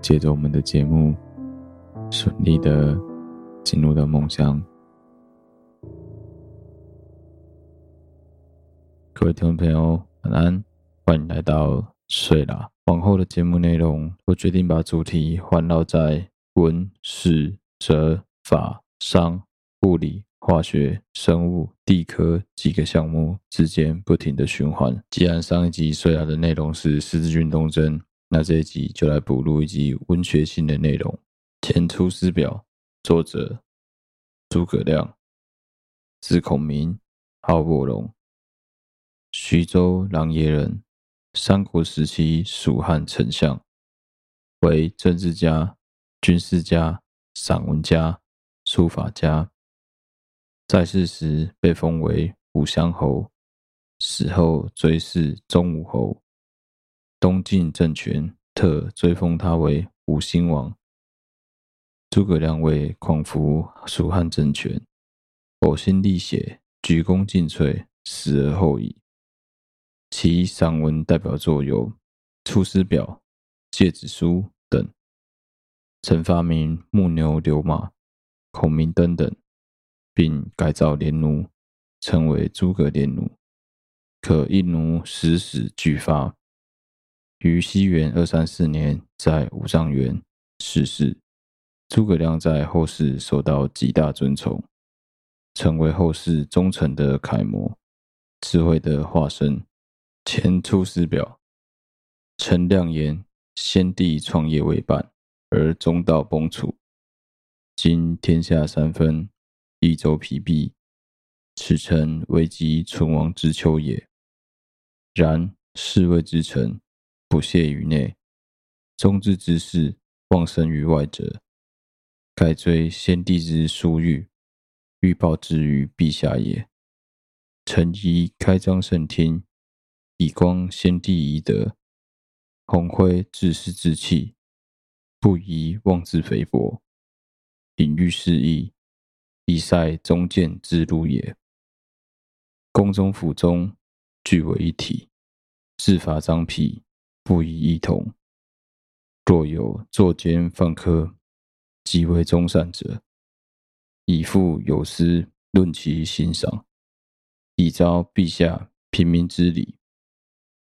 借着我们的节目，顺利的进入到梦乡。各位听众朋友，晚安，欢迎来到睡啦。往后的节目内容，我决定把主题环绕在文、史、哲、法、商、物理。化学、生物、地科几个项目之间不停的循环。既然上一集睡啦的内容是十字军东征，那这一集就来补录一集文学性的内容。《前出师表》作者诸葛亮，字孔明，号卧龙，徐州琅琊人，三国时期蜀汉丞相，为政治家、军事家、散文家、书法家。在世时被封为武乡侯，死后追谥忠武侯。东晋政权特追封他为武兴王。诸葛亮为匡扶蜀汉政权，呕心沥血，鞠躬尽瘁，死而后已。其散文代表作有《出师表》《诫子书》等，曾发明木牛流马、孔明灯等。并改造连弩，称为诸葛连弩，可一弩十矢俱发。于西元二三四年在五丈原逝世。诸葛亮在后世受到极大尊崇，成为后世忠诚的楷模，智慧的化身。前《出师表》臣亮言：先帝创业未半，而中道崩殂，今天下三分，益州疲弊，此诚危急存亡之秋也。然侍卫之臣，不懈于内；忠志之士，忘身于外者，盖追先帝之殊遇，欲报之于陛下也。臣宜开张圣听。以光先帝遗德，弘辉志士之气，不宜妄自菲薄，隐喻事义，以塞忠谏之路也。宫中府中，俱为一体，制罚彰辟，不宜异同。若有作奸犯科，极为忠善者，以复有司论其刑赏，以昭陛下平民之礼。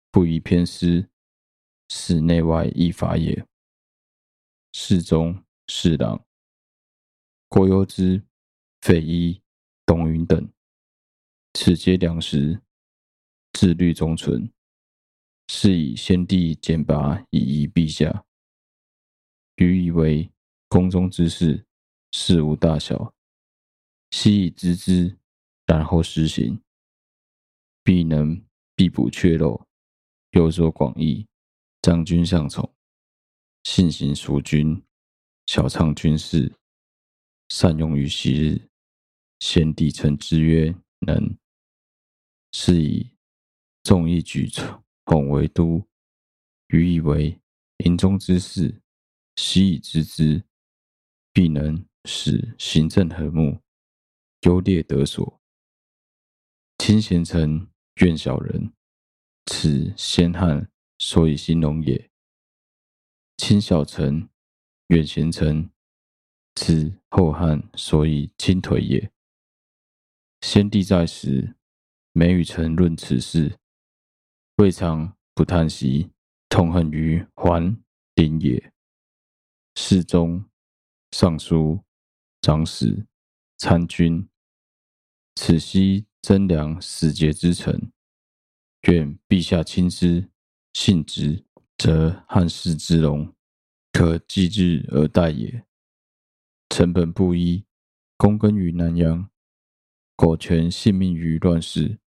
不宜偏私，使内外异法也。侍中、侍郎郭攸之、费祎、董允等，此皆良实，自律忠纯，是以先帝简拔以遗陛下。愚以为宫中之事，事无大小，悉以知之，然后施行，必能必补阙漏。有所广益，将军向从，信行淑均，晓畅军事，善用于昔日。先帝曾之曰：“能。”是以众议举宠为都，愚以为营中之事，悉以知之，必能使行政和睦，优劣得所。亲贤臣，远小人。此先汉所以兴隆也。亲小臣，远贤臣，此后汉所以倾颓也。先帝在时，每与臣论此事，未尝不叹息，痛恨于桓灵也。侍中、尚书、长史、参军，此悉贞良使节之臣。愿陛下亲之，信之，则汉室之隆，可继日而待也。臣本布衣，躬耕于南阳，苟全性命于乱世，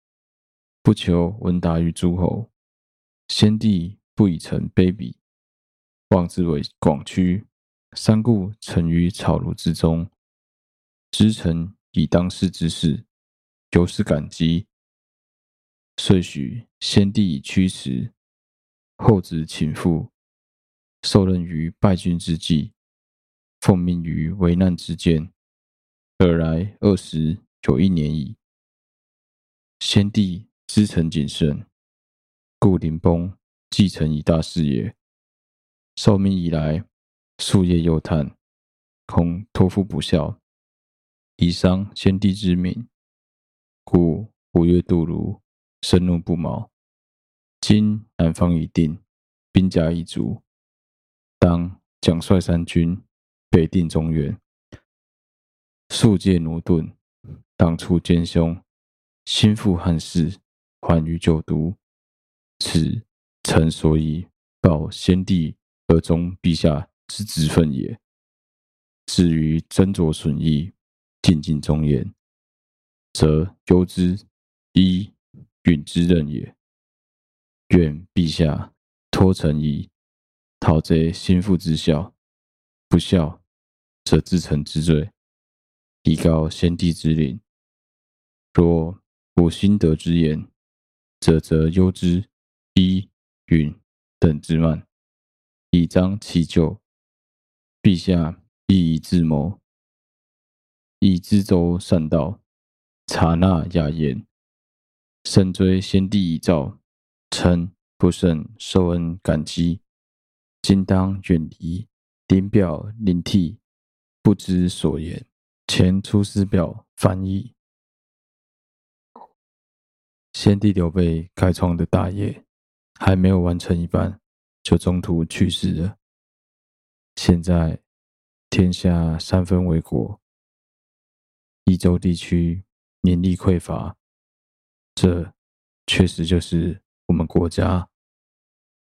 不求闻达于诸侯。先帝不以臣卑鄙，妄自为广屈，三顾臣于草庐之中，知臣以当世之事，由是感激。遂许先帝以驱驰，后子倾覆，受任于败军之际，奉命于危难之间，尔来二十有一年矣。先帝知臣谨慎，故临崩寄臣以大事也。受命以来，夙夜忧叹，恐托付不效，以伤先帝之明，故五月渡泸，深怒不毛。今南方已定，兵甲已足，当奖率三军，北定中原。肃戒駑钝，当除奸凶，兴复汉室，还于旧都。此臣所以报先帝而忠陛下之职分也。至于斟酌损益，尽尽忠言，则攸之一。允之任也。愿陛下托臣以讨贼心腹之效，不效，则治臣之罪，以告先帝之灵。若无心得之言，则责攸之、一、允等之慢，以彰其咎。陛下亦宜自谋，以知州善道，察纳雅言。深追先帝遗诏，臣不胜受恩感激。今当远离，临表临涕，不知所言。前《出师表》翻译。先帝刘备开创的大业还没有完成一半，就中途去世了。现在天下三分为国，益州地区民力匮乏，这确实就是我们国家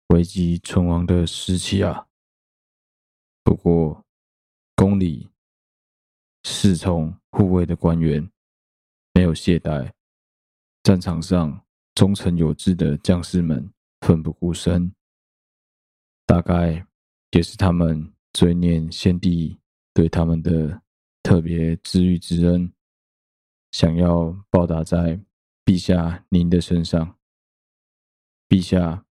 危急存亡的时期啊。不过，宫里侍从护卫的官员没有懈怠，战场上忠诚有志的将士们奋不顾身，大概也是他们追念先帝。对他们的特别知遇之恩，想要报答在陛下您的身上。陛下，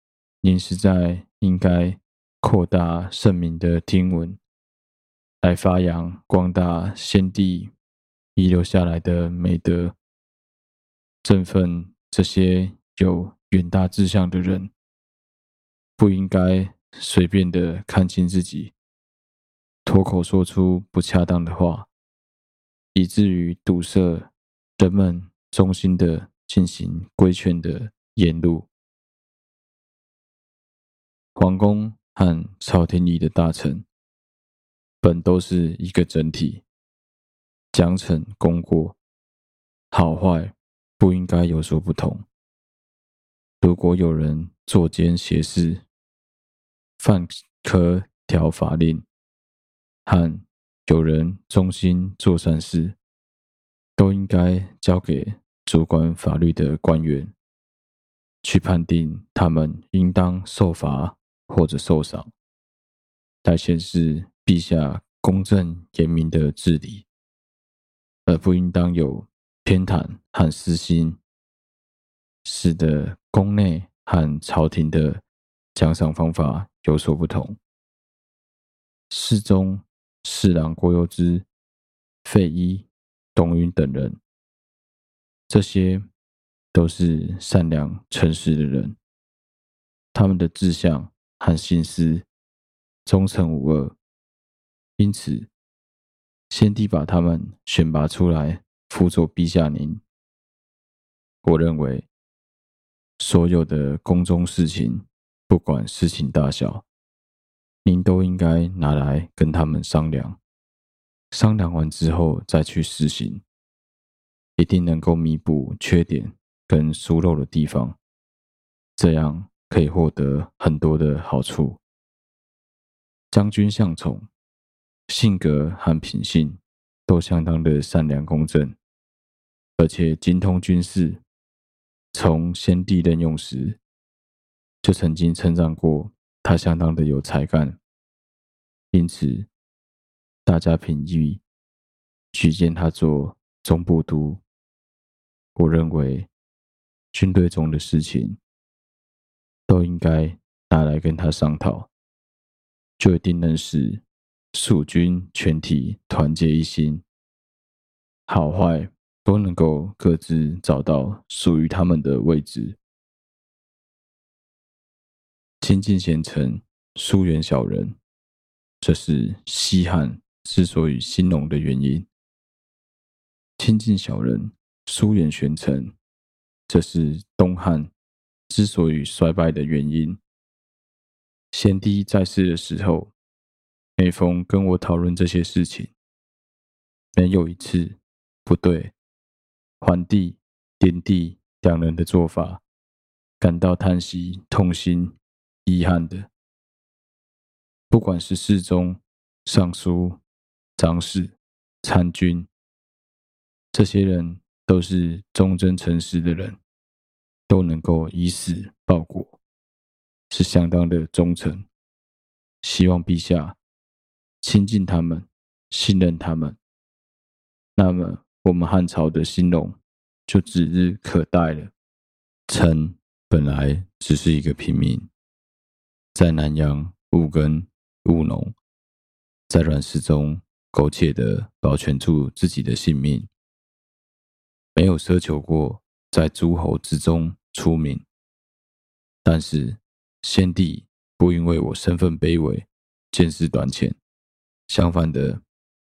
您实在应该扩大圣明的听闻，来发扬光大先帝遗留下来的美德，振奋这些有远大志向的人，不应该随便的看轻自己。脱口说出不恰当的话，以至于堵塞人们衷心的进行规劝的言路。皇宫和朝廷里的大臣本都是一个整体，奖惩功过，好坏不应该有所不同。如果有人作奸邪事，犯科条法令，和有人忠心做善事，都应该交给主管法律的官员去判定他们应当受罚或者受赏，来显示陛下公正严明的治理，而不应当有偏袒和私心，使得宫内和朝廷的奖赏方法有所不同。侍中。侍郎郭攸之、费祎、董允等人，这些都是善良诚实的人，他们的志向和心思忠诚无二，因此先帝把他们选拔出来辅佐陛下您。我认为，所有的宫中事情，不管事情大小。您都应该拿来跟他们商量，商量完之后再去实行，一定能够弥补缺点跟疏漏的地方，这样可以获得很多的好处。将军向宠，性格和品性都相当的善良公正，而且精通军事，从先帝任用时就曾经称赞过。他相当的有才干，因此大家评议举荐他做中部都。我认为军队中的事情都应该拿来跟他商讨，就一定能使蜀军全体团结一心，好坏都能够各自找到属于他们的位置。亲近贤臣，疏远小人，这是西汉之所以兴隆的原因；亲近小人，疏远贤臣，这是东汉之所以衰败的原因。先帝在世的时候，每逢跟我讨论这些事情，没有一次不对桓帝、灵帝两人的做法感到叹息、痛心。遗憾的，不管是侍中、尚书、长史、参军，这些人都是忠贞诚实的人，都能够以死报国，是相当的忠诚。希望陛下亲近他们，信任他们，那么我们汉朝的兴隆就指日可待了。臣本来只是一个平民。在南阳务耕务农，在乱世中苟且的保全住自己的性命，没有奢求过在诸侯之中出名。但是先帝不因为我身份卑微、见识短浅，相反的，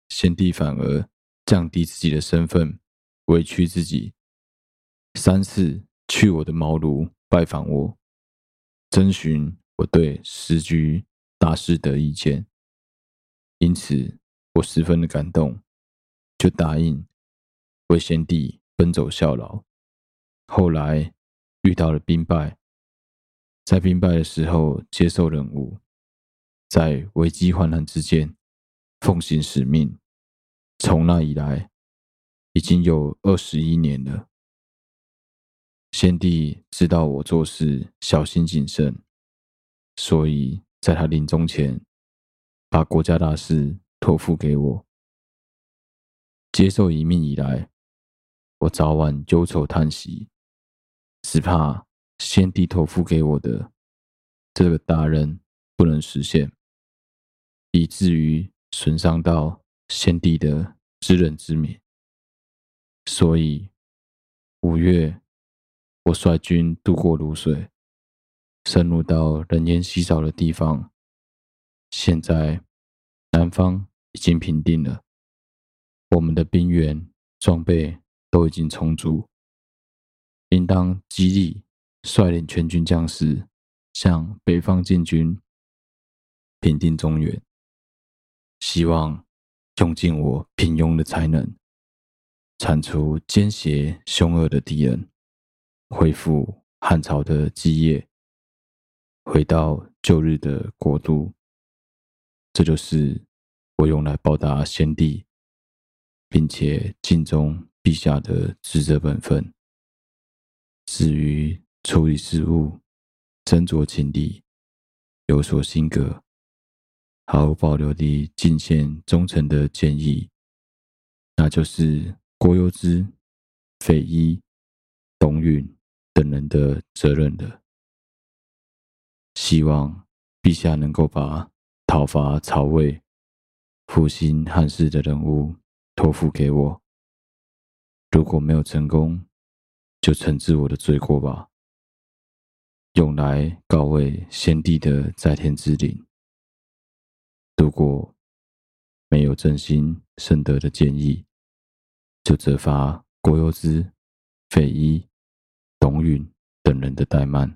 先帝反而降低自己的身份，委屈自己，三次去我的茅庐拜访我，征询。我对时局大事的意见，因此我十分的感动，就答应为先帝奔走效劳。后来遇到了兵败，在兵败的时候接受任务，在危机患难之间奉行使命。从那以来，已经有二十一年了。先帝知道我做事小心谨慎，所以在他临终前，把国家大事托付给我。接受遗命以来，我早晚忧愁叹息，只怕先帝托付给我的这个大任不能实现，以至于损伤到先帝的知人之明。所以五月，我率军渡过泸水，深入到人烟稀少的地方。现在南方已经平定了，我们的兵员装备都已经充足，应当激励率领全军将士向北方进军，平定中原。希望用尽我平庸的才能。铲除奸邪凶恶的敌人，恢复汉朝的基业，回到旧日的国都。这就是我用来报答先帝，并且尽忠陛下的职责本分。至于处理事务、斟酌情理，有所心得，毫无保留地尽献忠诚的建议，那就是。郭攸之、费禕、董允等人的责任的，希望陛下能够把讨伐曹魏、复兴汉室的任务托付给我。如果没有成功，就惩治我的罪过吧，用来告慰先帝的在天之灵。如果没有真心深得的建议，就责罚郭攸之、费禕、董允等人的怠慢，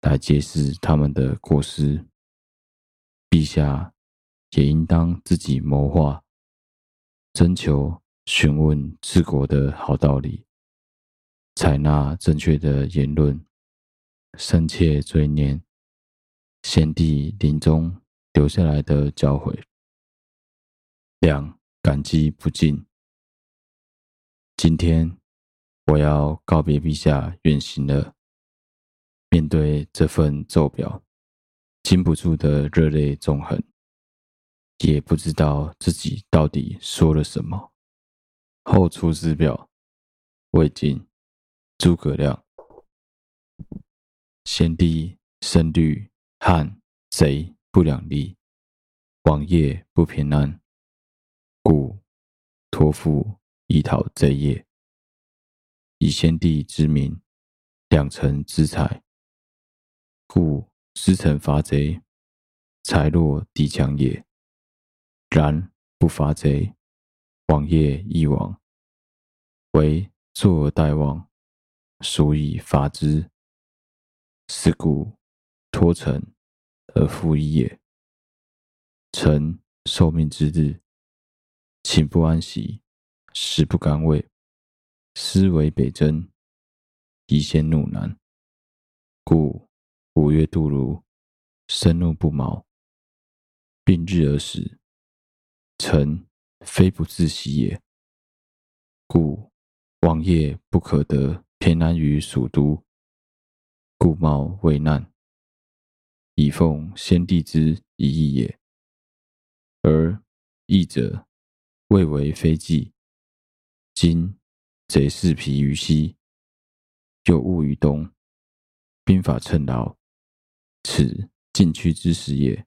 来揭示他们的过失。陛下也应当自己谋划，征求询问治国的好道理，采纳正确的言论，深切追念先帝临终留下来的教诲，两感激不尽。今天我要告别陛下远行了。面对这份奏表，禁不住的热泪纵横，也不知道自己到底说了什么。后出师表，魏晋，诸葛亮。先帝深虑汉贼不两立，王业不平安，故托付。以讨贼业，以先帝之名，两臣之才，故师臣伐贼，才弱敌强也。然不伐贼，王业亦亡。惟坐而待亡，孰以伐之？是故托臣而复一也。臣受命之日，寝不安息。食不甘味，思为北征，宜先怒南，故五月渡芦，生怒不毛，并日而食。臣非不自喜也，故王业不可得偏安于蜀都，故冒危难，以奉先帝之遗意也。而义者未为非计。今贼势疲于西，又误于东，兵法趁劳，此进趋之时也。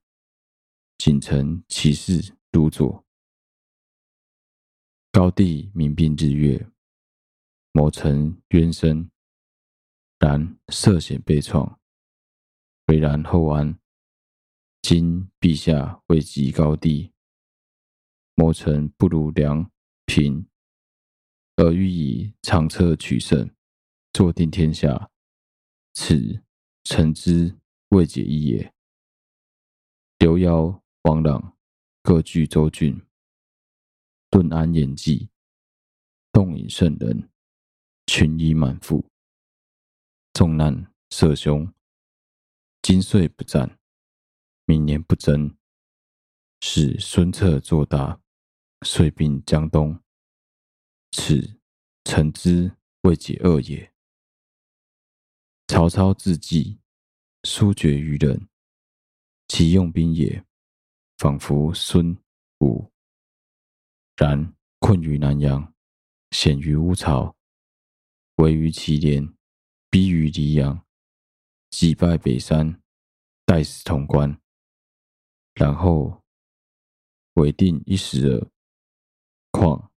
谨承其事，督佐。高帝明并日月，谋臣渊深，然涉险被创，危然后安。今陛下位极高帝，谋臣不如良平。而欲以长策取胜，坐定天下，此臣之未解意也。刘繇、王朗各据州郡，顿安延济，动引圣人，群医满腹，众难摄胸。今岁不战，明年不争，使孙策做大，遂并江东。此臣之未解恶也。曹操自计，疏决于人，其用兵也，仿佛孙吴。然困于南阳，险于乌巢，围于祁连，逼于黎阳。击败北山，待死潼关，然后委定一时耳。况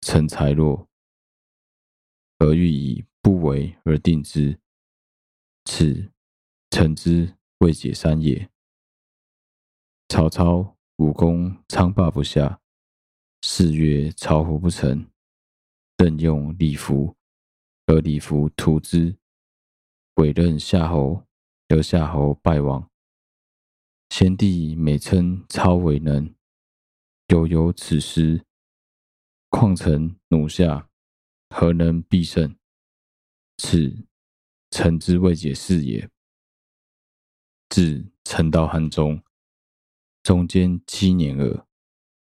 臣才弱，而欲以不为而定之，此臣之未解三也。曹操武功昌霸不下，四月巢湖不成，任用李福，而李福屠之。委任夏侯，得夏侯败亡。先帝每称操为能，犹有此失。况臣弩下，何能必胜？此臣之未解事也。自臣到汉中，中间七年耳。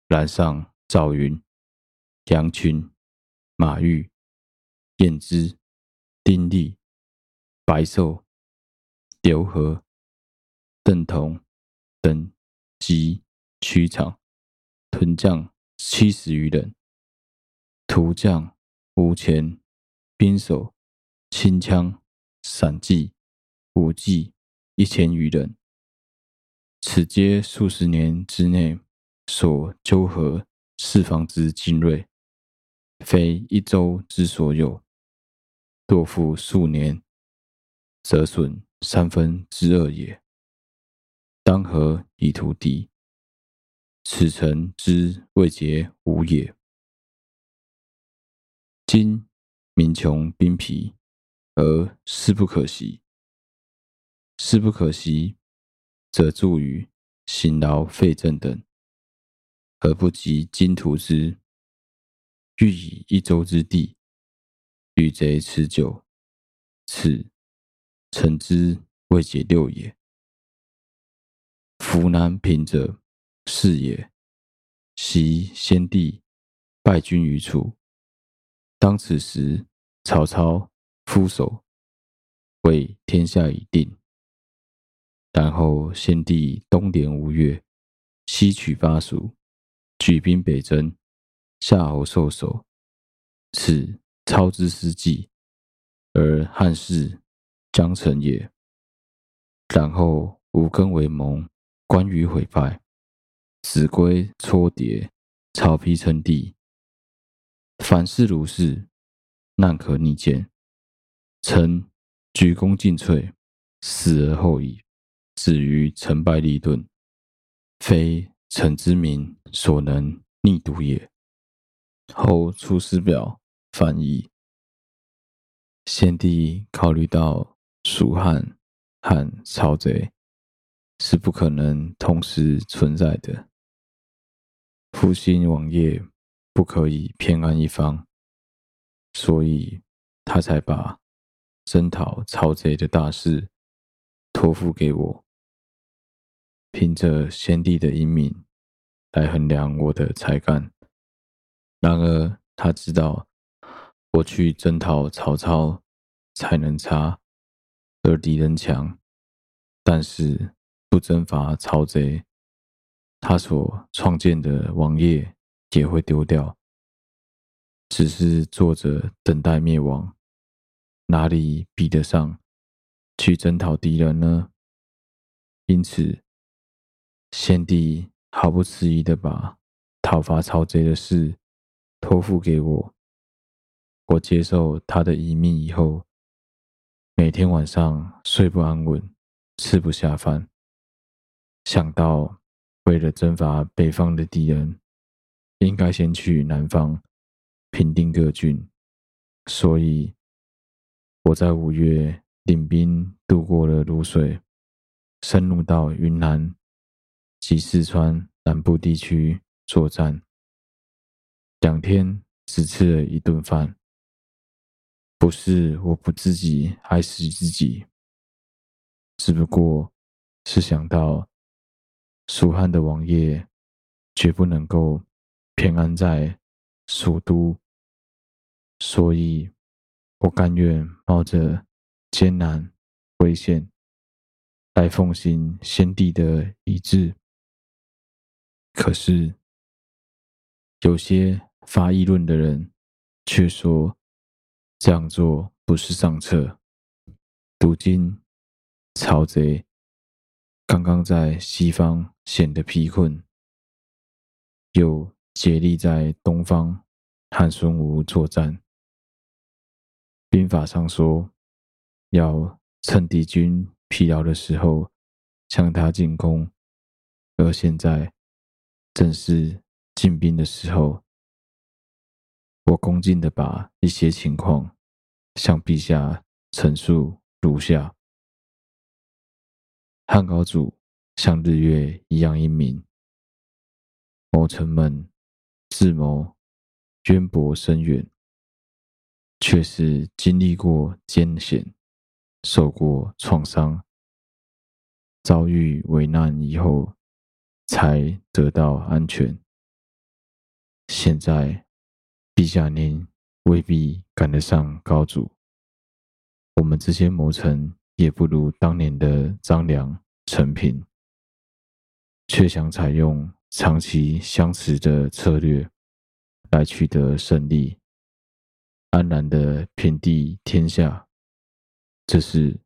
然上赵云、杨群、马玉、燕之、丁立。白寿、刘和、邓同等及曲场屯将七十余人，徒将五千兵手轻枪散骑武骑一千余人，此皆数十年之内所纠合四方之精锐，非一州之所有。若复数年。则损三分之二也。当何以图敌？此诚之未解五也。今民穷兵疲，而士不可袭。士不可袭，则助于辛劳费政等，而不及今图之。欲以一州之地与贼持久，此。臣之未解六也。夫南平者，是也。昔先帝败军于楚，当此时曹操复守，谓天下已定。然后先帝东连吴越，西取巴蜀，举兵北征，夏侯受首，此操之失计，而汉室。将成也。然后吴更为盟，关羽毁败，子规搓叠，曹丕称帝。凡事如是，难可逆见。臣鞠躬尽瘁，死而后已，止于成败利钝，非臣之明所能逆睹也。后《出师表》翻译。先帝考虑到。蜀汉和曹贼是不可能同时存在的，复兴王业不可以偏安一方，所以他才把征讨曹贼的大事托付给我，凭着先帝的英明来衡量我的才干。然而他知道我去征讨曹操才能差。而敌人强，但是不征伐曹贼，他所创建的王业也会丢掉，只是坐着等待灭亡，哪里比得上去征讨敌人呢？因此，先帝毫不迟疑地把讨伐曹贼的事托付给我。我接受他的遗命以后。每天晚上睡不安稳，吃不下饭。想到为了征伐北方的敌人，应该先去南方平定各郡，所以我在五月领兵渡过了泸水，深入到云南及四川南部地区作战。两天只吃了一顿饭。不是我不自己爱惜自己，只不过是想到蜀汉的王爷绝不能够偏安在蜀都，所以我甘愿冒着艰难危险来奉行先帝的遗志。可是有些发议论的人却说。这样做不是上策。如今曹贼刚刚在西方显得疲困，又竭力在东方和孙吴作战。兵法上说，要趁敌军疲劳的时候向他进攻，而现在正是进兵的时候。我恭敬地把一些情况向陛下陈述如下：汉高祖像日月一样英明，谋臣们智谋渊博深远，却是经历过艰险、受过创伤、遭遇危难以后，才得到安全。现在。陛下，您未必赶得上高祖。我们这些谋臣也不如当年的张良、陈平，却想采用长期相持的策略来取得胜利，安然的平定天下。这是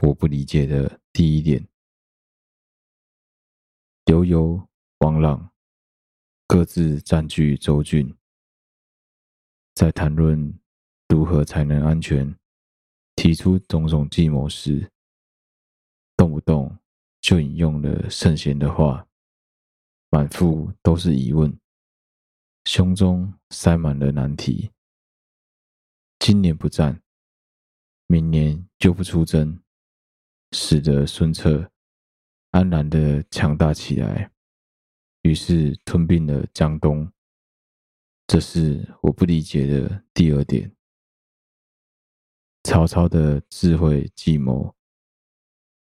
我不理解的第一点。刘繇、王朗各自占据州郡。在谈论如何才能安全，提出种种计谋时，动不动就引用了圣贤的话，满腹都是疑问，胸中塞满了难题。今年不战，明年就不出征，使得孙策安然的强大起来，于是吞并了江东。这是我不理解的第二点。曹操的智慧计谋，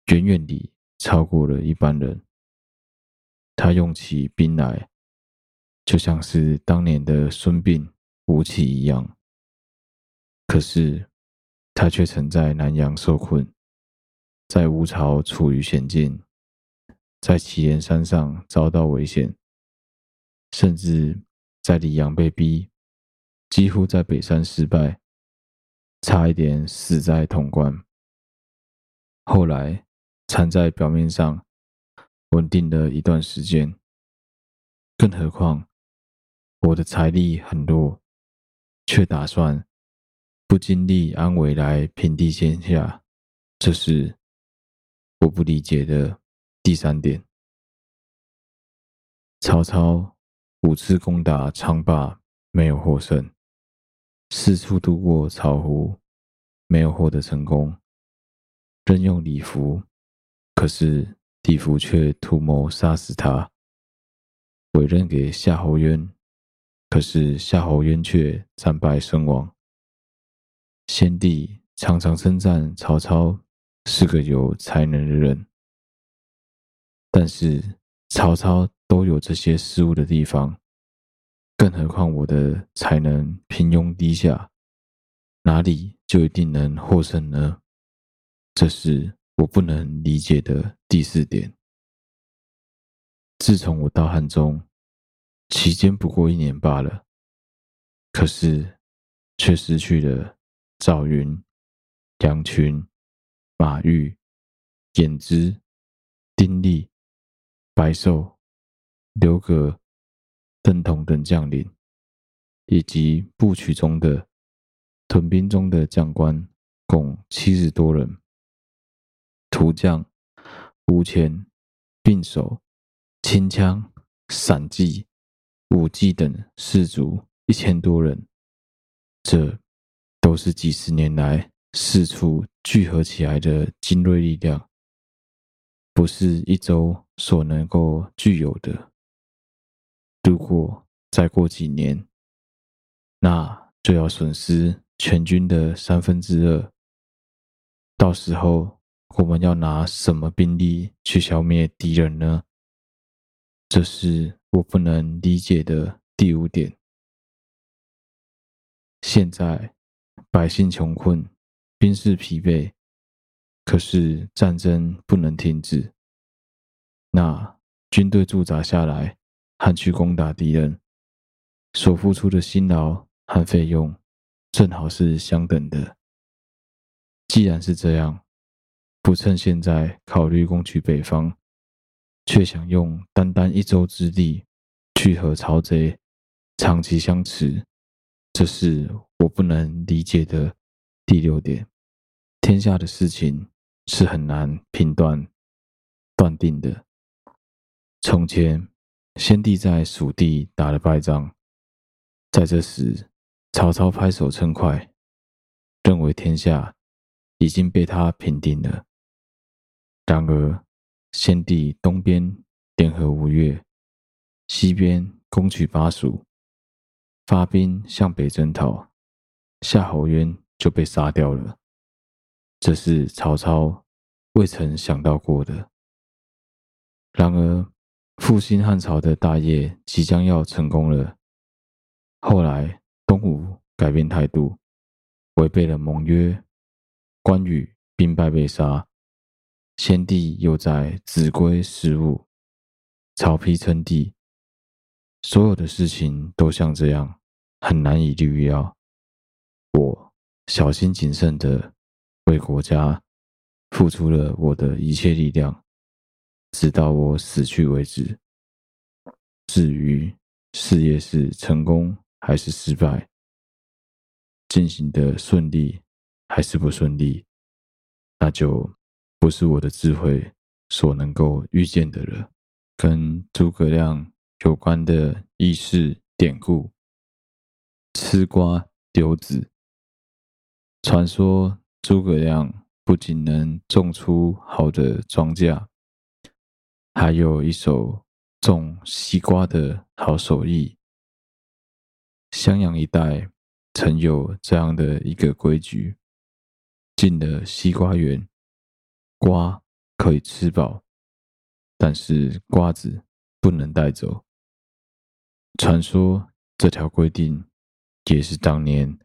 远远地超过了一般人。他用起兵来，就像是当年的孙膑、吴起一样。可是，他却曾在南阳受困，在吴巢处于险境，在祁连山上遭到危险，甚至。在黎阳被逼，几乎在北山失败，差一点死在潼关。后来缠在表面上稳定了一段时间。更何况我的财力很弱，却打算不经历安危来平定天下，这是我不理解的第三点。曹操。五次攻打昌霸没有获胜，四处渡过巢湖没有获得成功，任用李福，可是李福却图谋杀死他，委任给夏侯渊，可是夏侯渊却战败身亡。先帝常常称赞曹操是个有才能的人，但是曹操。都有这些失误的地方，更何况我的才能平庸低下，哪里就一定能获胜呢？这是我不能理解的第四点。自从我到汉中，期间不过一年罢了，可是却失去了赵云、杨群、马钰、颜之、丁力、白瘦。刘葛、邓同等将领，以及部曲中的屯兵中的将官，共七十多人；图将、吴钱、并手、轻枪、散骑、武骑等士卒一千多人，这都是几十年来四处聚合起来的精锐力量，不是一周所能够具有的。如果再过几年，那就要损失全军的三分之二。到时候我们要拿什么兵力去消灭敌人呢？这是我不能理解的第五点。现在百姓穷困，兵士疲惫，可是战争不能停止。那军队驻扎下来，和去攻打敌人，所付出的辛劳和费用，正好是相等的。既然是这样，不趁现在考虑攻取北方，却想用单单一州之地去和曹贼长期相持，这是我不能理解的第六点。天下的事情是很难评断、断定的。从前，先帝在蜀地打了败仗，在这时，曹操拍手称快，认为天下已经被他平定了。然而，先帝东边联合吴越，西边攻取巴蜀，发兵向北征讨，夏侯渊就被杀掉了。这是曹操未曾想到过的。然而，复兴汉朝的大业即将要成功了。后来东吴改变态度，违背了盟约，关羽兵败被杀，先帝又在秭归失误，曹丕称帝，所有的事情都像这样，很难以预料。我小心谨慎地为国家付出了我的一切力量。直到我死去为止。至于事业是成功还是失败，进行的顺利还是不顺利，那就不是我的智慧所能够预见的了。跟诸葛亮有关的轶事典故：吃瓜丢子。传说诸葛亮不仅能种出好的庄稼。还有一手种西瓜的好手艺。襄阳一带曾有这样的一个规矩：进了西瓜园，瓜可以吃饱，但是瓜子不能带走。传说这条规定也是当年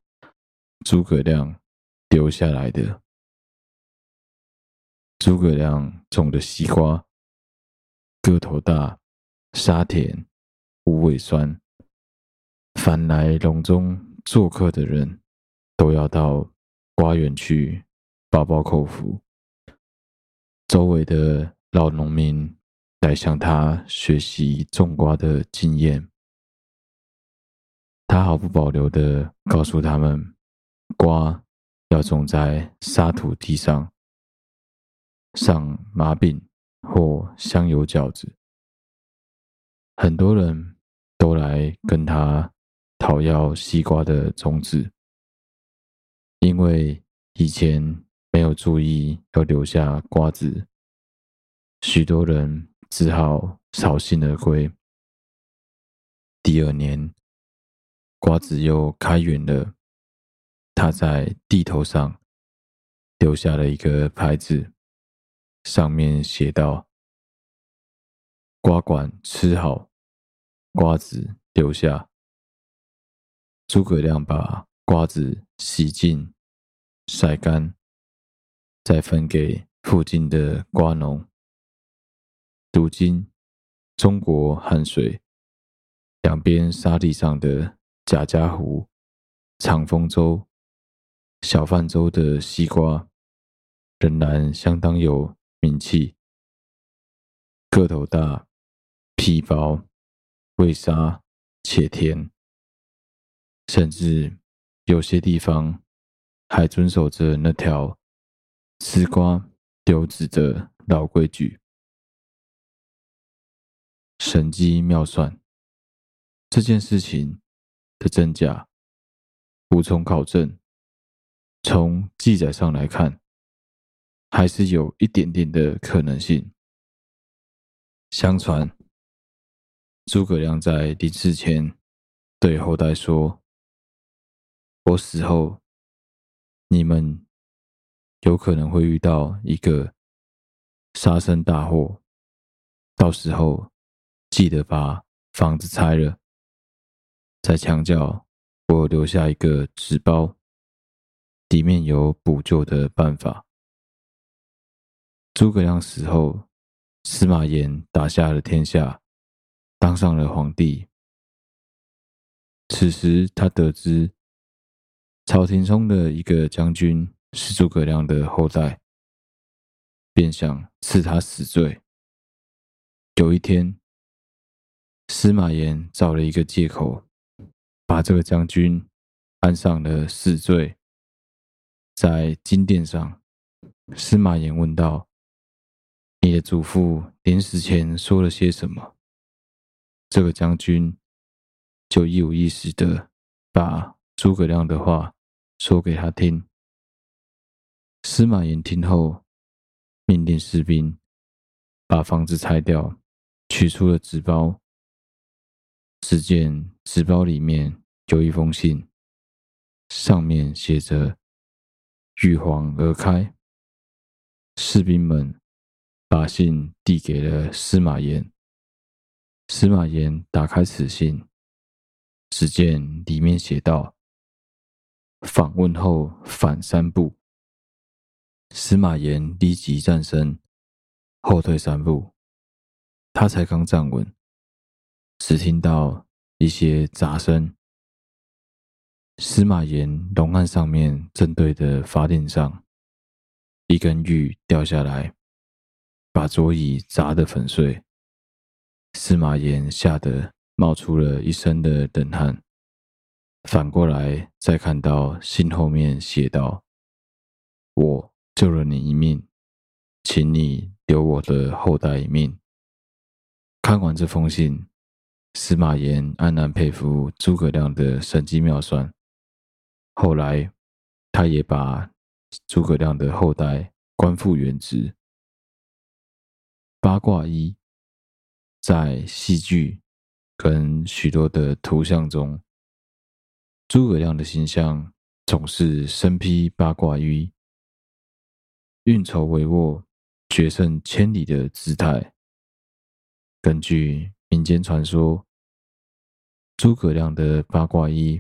诸葛亮留下来的。诸葛亮种的西瓜。个头大，沙甜，无尾酸。凡来隆中做客的人，都要到瓜园去饱饱口福。周围的老农民来向他学习种瓜的经验，他毫不保留地告诉他们：瓜要种在沙土地上，上麻饼。或香油饺子，很多人都来跟他讨要西瓜的种子，因为以前没有注意要留下瓜子，许多人只好扫兴而归。第二年，瓜子又开园了，他在地头上留下了一个牌子。上面写道：“瓜管吃好，瓜子留下。”诸葛亮把瓜子洗净、晒干，再分给附近的瓜农。如今，中国汉水两边沙地上的贾家湖、长丰洲、小泛洲的西瓜，仍然相当有。名气，个头大，皮薄，味沙且甜，甚至有些地方还遵守着那条丝瓜丢子的老规矩。神机妙算，这件事情的真假无从考证，从记载上来看。还是有一点点的可能性。相传，诸葛亮在临死前对后代说：“我死后，你们有可能会遇到一个杀身大祸，到时候记得把房子拆了。”在墙角，我留下一个纸包，里面有补救的办法。诸葛亮死后，司马炎打下了天下，当上了皇帝。此时，他得知朝廷中的一个将军是诸葛亮的后代，便想赐他死罪。有一天，司马炎找了一个借口。把这个将军安上了死罪。在金殿上，司马炎问道：“你的祖父临死前说了些什么？”这个将军就一五一十的把诸葛亮的话说给他听。司马炎听后，命令士兵把房子拆掉，取出了纸包。只见纸包里面有一封信，上面写着“玉皇而开”。士兵们把信递给了司马炎。司马炎打开此信，只见里面写道：“访问后反三步。”司马炎立即站身，后退三步。他才刚站稳。只听到一些杂声，司马炎龙案上面正对的法顶上，一根玉掉下来，把桌椅砸得粉碎。司马炎吓得冒出了一身的冷汗。反过来再看到信后面写道：“我救了你一命，请你留我的后代一命。”看完这封信。司马炎暗暗佩服诸葛亮的神机妙算。后来，他也把诸葛亮的后代官复原职。八卦一，在戏剧跟许多的图像中，诸葛亮的形象总是身披八卦衣，运筹帷幄、决胜千里的姿态。根据民间传说。诸葛亮的八卦衣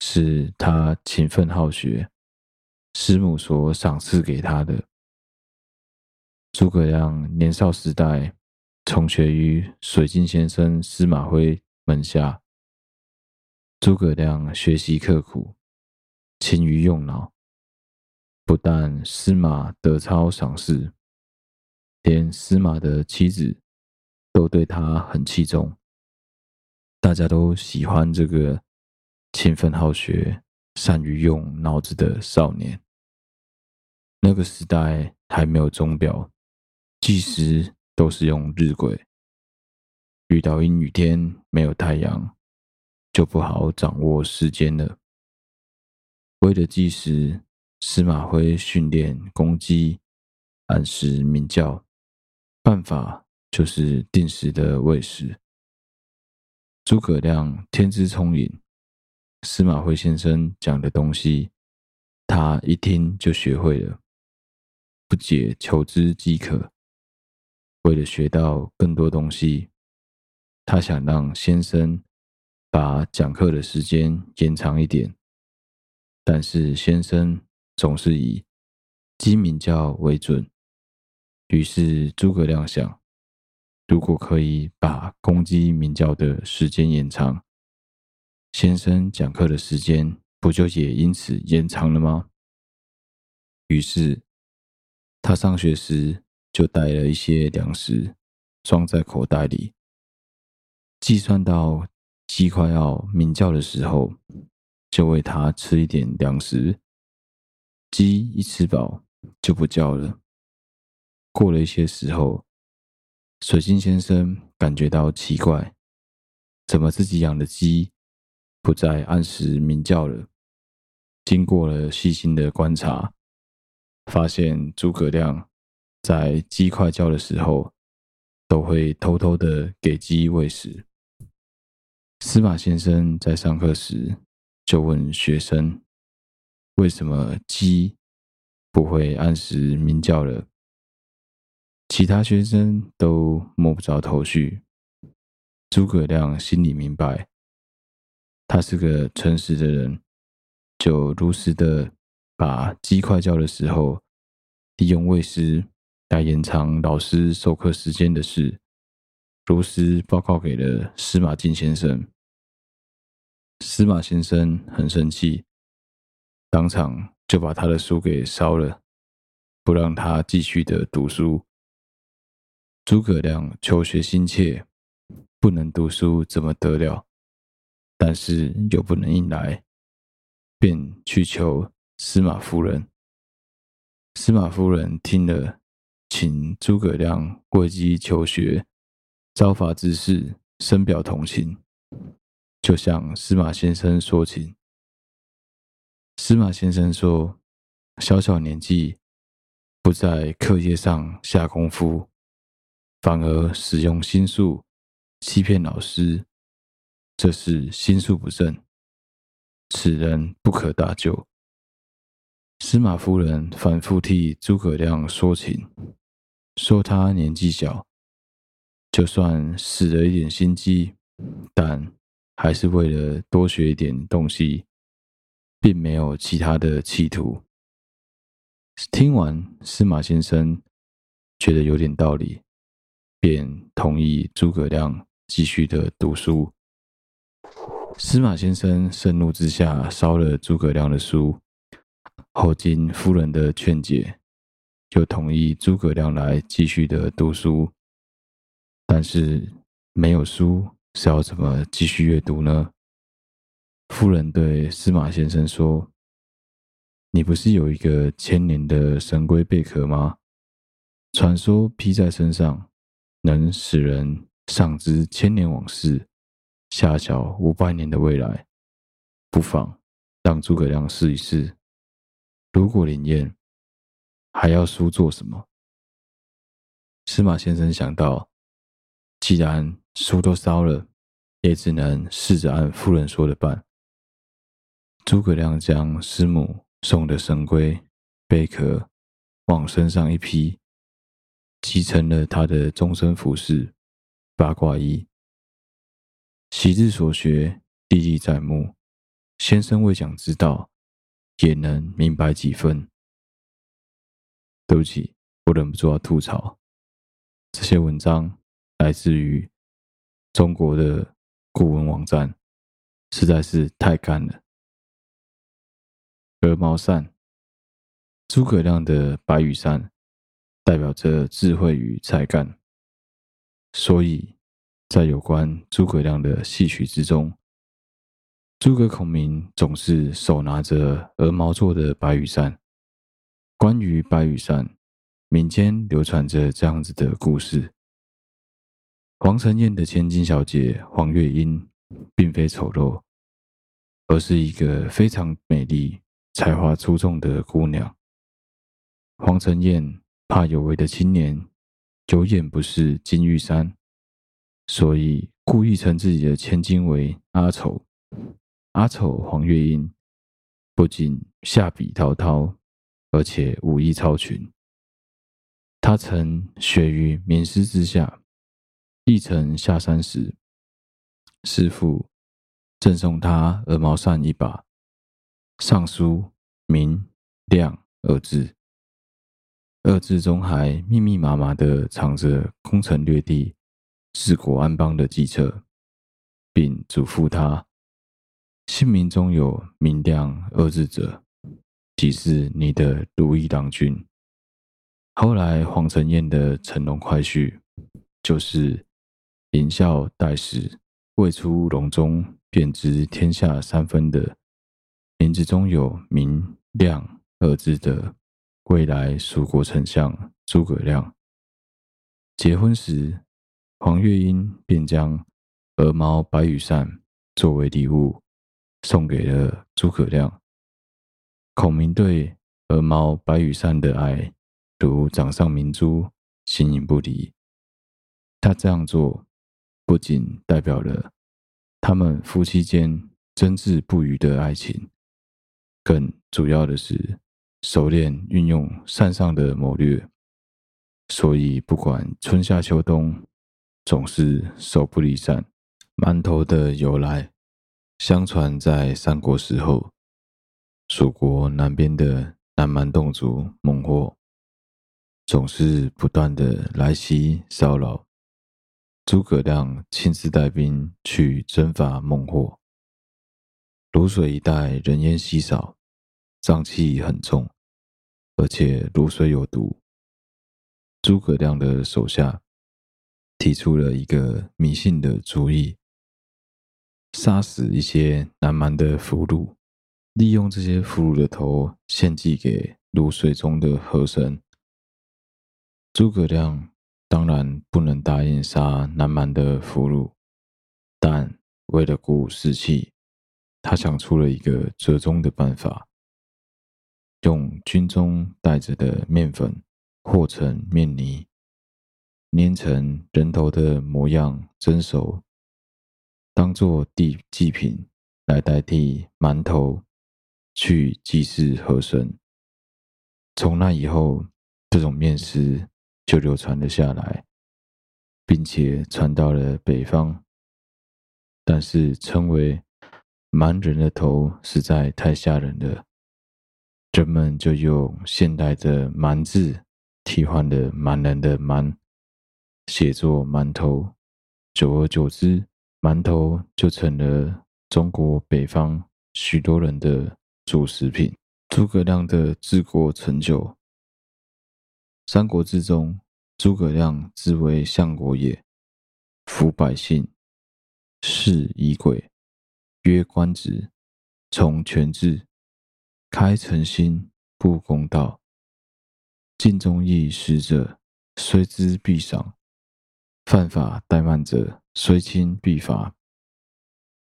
是他勤奋好学，师母所赏赐给他的。诸葛亮年少时代从学于水镜先生司马徽门下。诸葛亮学习刻苦，勤于用脑，不但司马德操赏识，连司马的妻子都对他很器重。大家都喜欢这个勤奋好学、善于用脑子的少年。那个时代还没有钟表，计时都是用日晷。遇到阴雨天没有太阳，就不好掌握时间了。为了计时，司马徽训练公鸡按时鸣叫，办法就是定时的喂食。诸葛亮天资聪颖，司马徽先生讲的东西，他一听就学会了，不解求知即可。为了学到更多东西，他想让先生把讲课的时间延长一点，但是先生总是以鸡鸣叫为准。于是诸葛亮想。如果可以把公鸡鸣叫的时间延长，先生讲课的时间不就也因此延长了吗？于是，他上学时就带了一些粮食，装在口袋里。计算到鸡快要鸣叫的时候，就喂它吃一点粮食。鸡一吃饱就不叫了。过了一些时候，水镜先生感觉到奇怪，怎么自己养的鸡不再按时鸣叫了？经过了细心的观察，发现诸葛亮在鸡快叫的时候，都会偷偷的给鸡喂食。司马先生在上课时就问学生：“为什么鸡不会按时鸣叫了？”其他学生都摸不着头绪。诸葛亮心里明白，他是个诚实的人，就如实的把鸡快叫的时候，利用喂食来延长老师授课时间的事，如实报告给了司马敬先生。司马先生很生气，当场就把他的书给烧了，不让他继续的读书。诸葛亮求学心切。不能读书怎么得了？但是又不能硬来，便去求司马夫人。司马夫人听了，请诸葛亮跪基求学，遭罚之事，深表同情，就向司马先生说情。司马先生说：“小小年纪，不在课业上下功夫，反而使用心术。”欺骗老师，这是心术不正，此人不可大救。司马夫人反复替诸葛亮说情，说他年纪小，就算死了一点心机，但还是为了多学一点东西，并没有其他的企图。听完，司马先生觉得有点道理，便同意诸葛亮。继续的读书，司马先生盛怒之下烧了诸葛亮的书，后经夫人的劝解，就同意诸葛亮来继续的读书。但是没有书是要怎么继续阅读呢？夫人对司马先生说：“你不是有一个千年的神龟贝壳吗？传说披在身上，能使人。”上知千年往事，下晓五百年的未来，不妨让诸葛亮试一试。如果灵验，还要书做什么？司马先生想到，既然书都烧了，也只能试着按夫人说的办。诸葛亮将师母送的神龟贝壳往身上一披，即成了他的终身服饰。八卦衣，昔日所学历历在目。先生未讲之道，也能明白几分。对不起，我忍不住要吐槽，这些文章来自于中国的古文网站，实在是太干了。鹅毛扇，诸葛亮的白羽扇，代表着智慧与才干。所以，在有关诸葛亮的戏曲之中，诸葛孔明总是手拿着鹅毛做的白羽扇。关于白羽扇，民间流传着这样子的故事：黄承彦的千金小姐黄月英，并非丑陋，而是一个非常美丽、才华出众的姑娘。黄承彦怕有为的青年。有眼不识金玉山，所以故意称自己的千金为阿丑。阿丑黄月英不仅下笔滔滔，而且武艺超群。他曾学于名师之下，一程下山时，师父赠送他鹅毛扇一把，上书“明亮”二字。二字中还密密麻麻地藏着攻城略地、治国安邦的计策，并嘱咐他：姓名中有“明亮”二字者，即是你的如意郎君。后来黄承彦的乘龙快婿，就是迎孝代时未出笼中便知天下三分的名字中有“明亮”二字的。未来蜀国丞相诸葛亮结婚时，黄月英便将鹅毛白羽扇作为礼物送给了诸葛亮。孔明对鹅毛白羽扇的爱如掌上明珠，形影不离。他这样做不仅代表了他们夫妻间真挚不渝的爱情。更主要的是，熟练运用扇上的谋略，所以不管春夏秋冬，总是手不离扇。馒头的由来，相传在三国时候，蜀国南边的南蛮洞族孟获，总是不断的来袭骚扰。诸葛亮亲自带兵去征伐孟获。卤水一带人烟稀少，瘴气很重，而且卤水有毒。诸葛亮的手下提出了一个迷信的主意，杀死一些南蛮的俘虏，利用这些俘虏的头献祭给卤水中的河神。诸葛亮。当然不能答应杀南蛮的俘虏，但为了鼓舞士气，他想出了一个折中的办法，用军中带着的面粉和成面泥，捏成人头的模样蒸熟，当做祭祭品来代替馒头去祭祀河神。从那以后，这种面食。就流传了下来，并且传到了北方。但是称为蛮人的头实在太吓人了，人们就用现代的“蛮”字替换了蛮人的“蛮”，写作馒头。久而久之，馒头就成了中国北方许多人的主食品。诸葛亮的治国成就。三国志中，诸葛亮自为相国也，抚百姓，事仪轨，约官职，从权制，开诚心，布公道，尽忠义使者，虽之必赏；犯法怠慢者，虽轻必罚；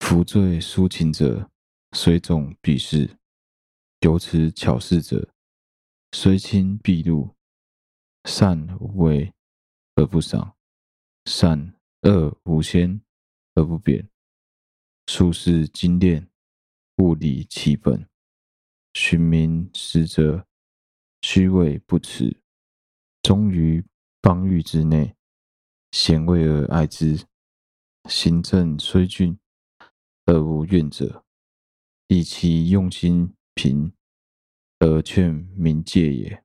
扶罪肃勤者，虽重必释；有此巧事者，虽轻必怒。善无为而不赏，善恶无先而不贬。处事精炼，物理其本。寻名实者，虚伪不耻。忠于邦域之内，贤位而爱之。行政虽峻，而无怨者，以其用心平，而劝民戒也。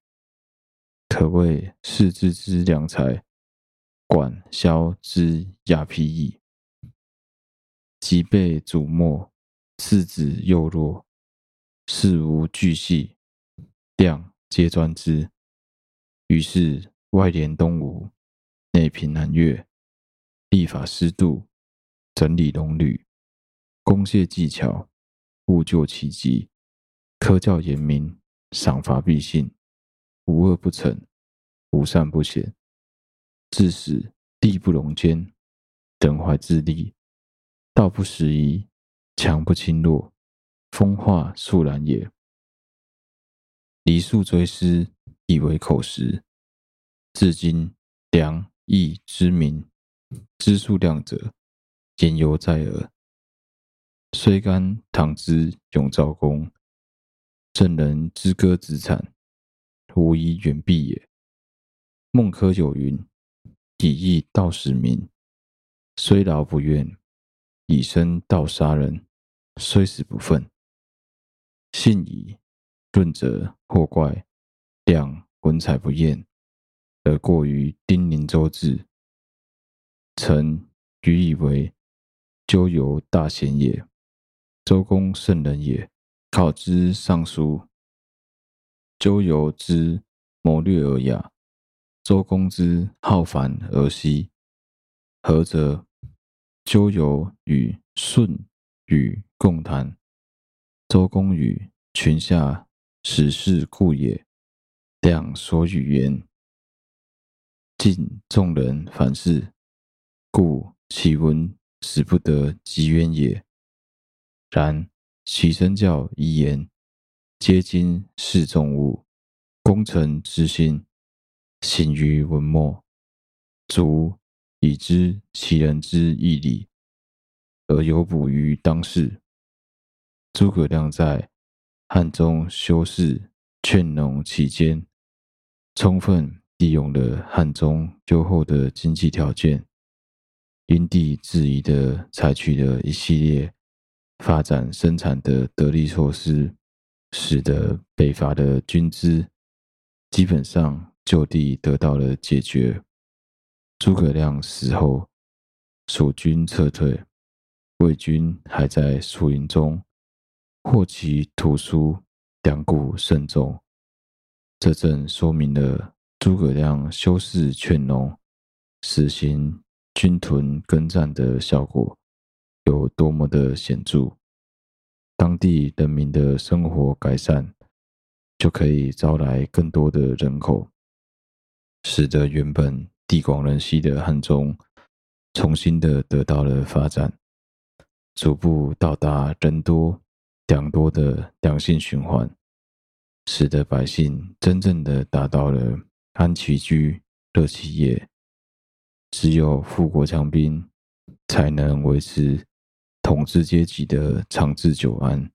可谓世之之良才，管萧之亚丕矣。及被主没，次子幼弱，事无巨细，量皆专之。于是外连东吴，内平南越，立法施度，整理农旅，工械技巧，务救其急，科教严明，赏罚必信。无恶不惩，无善不显，致使地不容奸，人怀自立，道不拾遗，强不侵弱，风化肃然也。黎庶追思，以为口实。至今良义之民，知数量者，言犹在耳。虽干唐之永昭公，郑人之歌子产。无以远避也。孟轲有云：“以义道使民，虽劳不怨；以身道杀人，虽死不愤。”信矣。润则或怪，亮文采不厌，而过于丁宁周至。臣愚以为咎由大贤也。周公圣人也，考之尚书。咎由之谋略而雅，周公之好繁而稀。何则？咎由与舜禹共谈，周公与群下始事故也。亮所语言，尽众人反事，故其文使不得及冤也。然其身教遗言。皆今世众物，功成之心，行于文末，足以知其人之义理。而有补于当世。诸葛亮在汉中修士劝农期间，充分利用了汉中优厚的经济条件，因地制宜的采取了一系列发展生产的得力措施，使得北伐的军资基本上就地得到了解决。诸葛亮死后，蜀军撤退，魏军还在树林中获其图书，两股甚众。这正说明了诸葛亮修士劝农、实行军屯耕战的效果有多么的显著。当地人民的生活改善，就可以招来更多的人口，使得原本地广人稀的汉中重新的得到了发展，逐步到达人多粮多的良性循环。使得百姓真正的达到了安其居、乐其业。只有富国强兵，才能维持统治阶级的长治久安。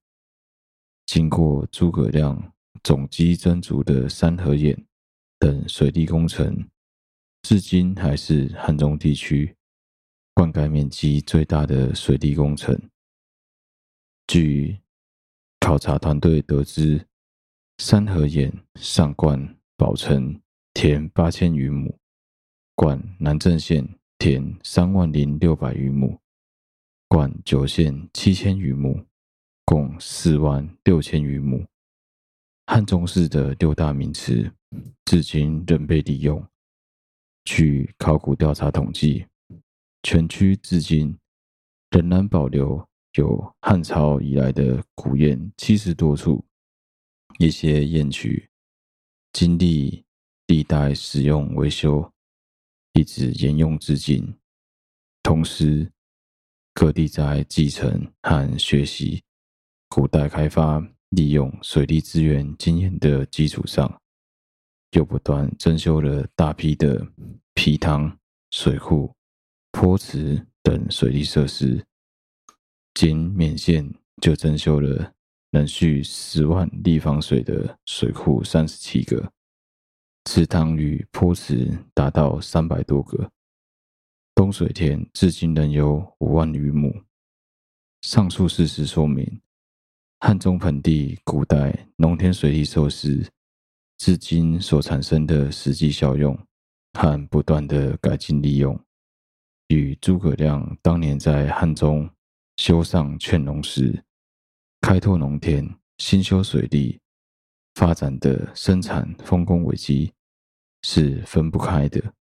经过诸葛亮总机针筑的三河堰等水利工程，至今还是汉中地区灌溉面积最大的水利工程。据考察团队得知，三河堰上灌保存田八千余亩，灌南郑县田三万零六百余亩，灌九县七千余亩，共四万六千余亩。汉中市的六大名池，至今仍被利用。据考古调查统计，全区至今仍然保留有汉朝以来的古堰七十多处。一些堰渠经历历代使用维修，一直沿用至今。同时，各地在继承和学习古代开发利用水利资源经验的基础上，又不断增修了大批的陂塘、水库、坡池等水利设施。仅勉县就增修了。能蓄十万立方水的水库三十七个，池塘与坡池达到三百多个，东水田至今仍有五万余亩。上述事实说明，汉中盆地古代农田水利设施至今所产生的实际效用和不断的改进利用，与诸葛亮当年在汉中修上劝农时，开拓农田、兴修水利、发展的生产丰功伟绩是分不开的。